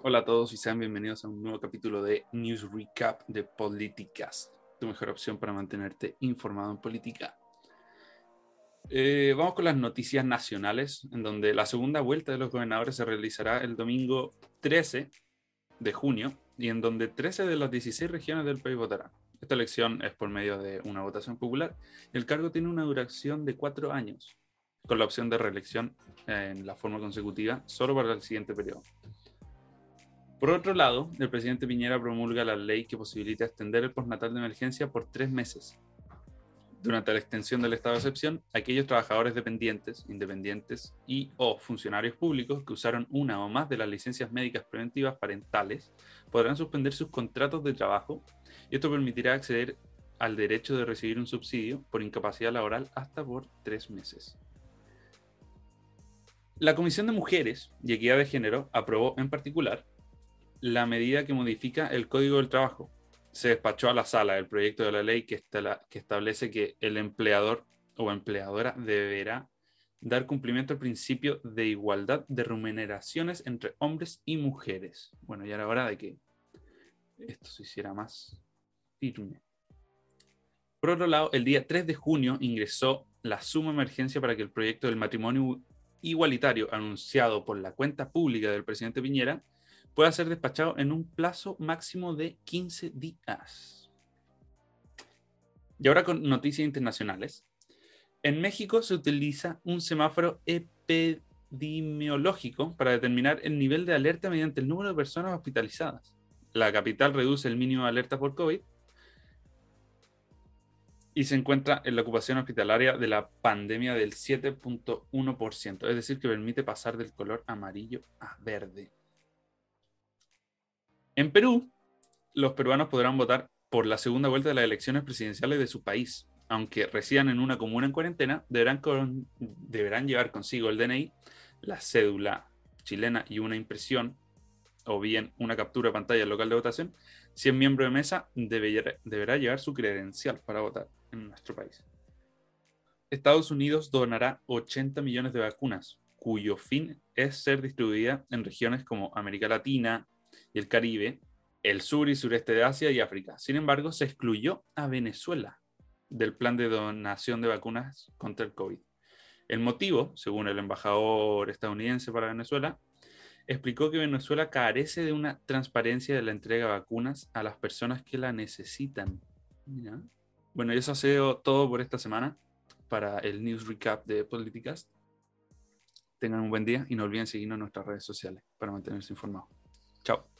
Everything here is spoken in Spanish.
Hola a todos y sean bienvenidos a un nuevo capítulo de News Recap de Políticas, tu mejor opción para mantenerte informado en política. Eh, vamos con las noticias nacionales, en donde la segunda vuelta de los gobernadores se realizará el domingo 13 de junio y en donde 13 de las 16 regiones del país votarán. Esta elección es por medio de una votación popular el cargo tiene una duración de cuatro años, con la opción de reelección en la forma consecutiva solo para el siguiente periodo. Por otro lado, el presidente Piñera promulga la ley que posibilita extender el postnatal de emergencia por tres meses. Durante la extensión del estado de excepción, aquellos trabajadores dependientes, independientes y o funcionarios públicos que usaron una o más de las licencias médicas preventivas parentales podrán suspender sus contratos de trabajo y esto permitirá acceder al derecho de recibir un subsidio por incapacidad laboral hasta por tres meses. La Comisión de Mujeres y Equidad de Género aprobó en particular la medida que modifica el Código del Trabajo. Se despachó a la sala el proyecto de la ley que, que establece que el empleador o empleadora deberá dar cumplimiento al principio de igualdad de remuneraciones entre hombres y mujeres. Bueno, ya era hora de que esto se hiciera más firme. Por otro lado, el día 3 de junio ingresó la suma emergencia para que el proyecto del matrimonio igualitario anunciado por la cuenta pública del presidente Piñera pueda ser despachado en un plazo máximo de 15 días. Y ahora con noticias internacionales. En México se utiliza un semáforo epidemiológico para determinar el nivel de alerta mediante el número de personas hospitalizadas. La capital reduce el mínimo de alerta por COVID y se encuentra en la ocupación hospitalaria de la pandemia del 7.1%, es decir, que permite pasar del color amarillo a verde. En Perú, los peruanos podrán votar por la segunda vuelta de las elecciones presidenciales de su país. Aunque residan en una comuna en cuarentena, deberán, deberán llevar consigo el DNI, la cédula chilena y una impresión o bien una captura de pantalla local de votación. Si es miembro de mesa, deberá llevar su credencial para votar en nuestro país. Estados Unidos donará 80 millones de vacunas, cuyo fin es ser distribuida en regiones como América Latina, y el Caribe, el sur y sureste de Asia y África. Sin embargo, se excluyó a Venezuela del plan de donación de vacunas contra el COVID. El motivo, según el embajador estadounidense para Venezuela, explicó que Venezuela carece de una transparencia de la entrega de vacunas a las personas que la necesitan. Bueno, y eso ha sido todo por esta semana para el News Recap de Políticas. Tengan un buen día y no olviden seguirnos en nuestras redes sociales para mantenerse informados. Ciao.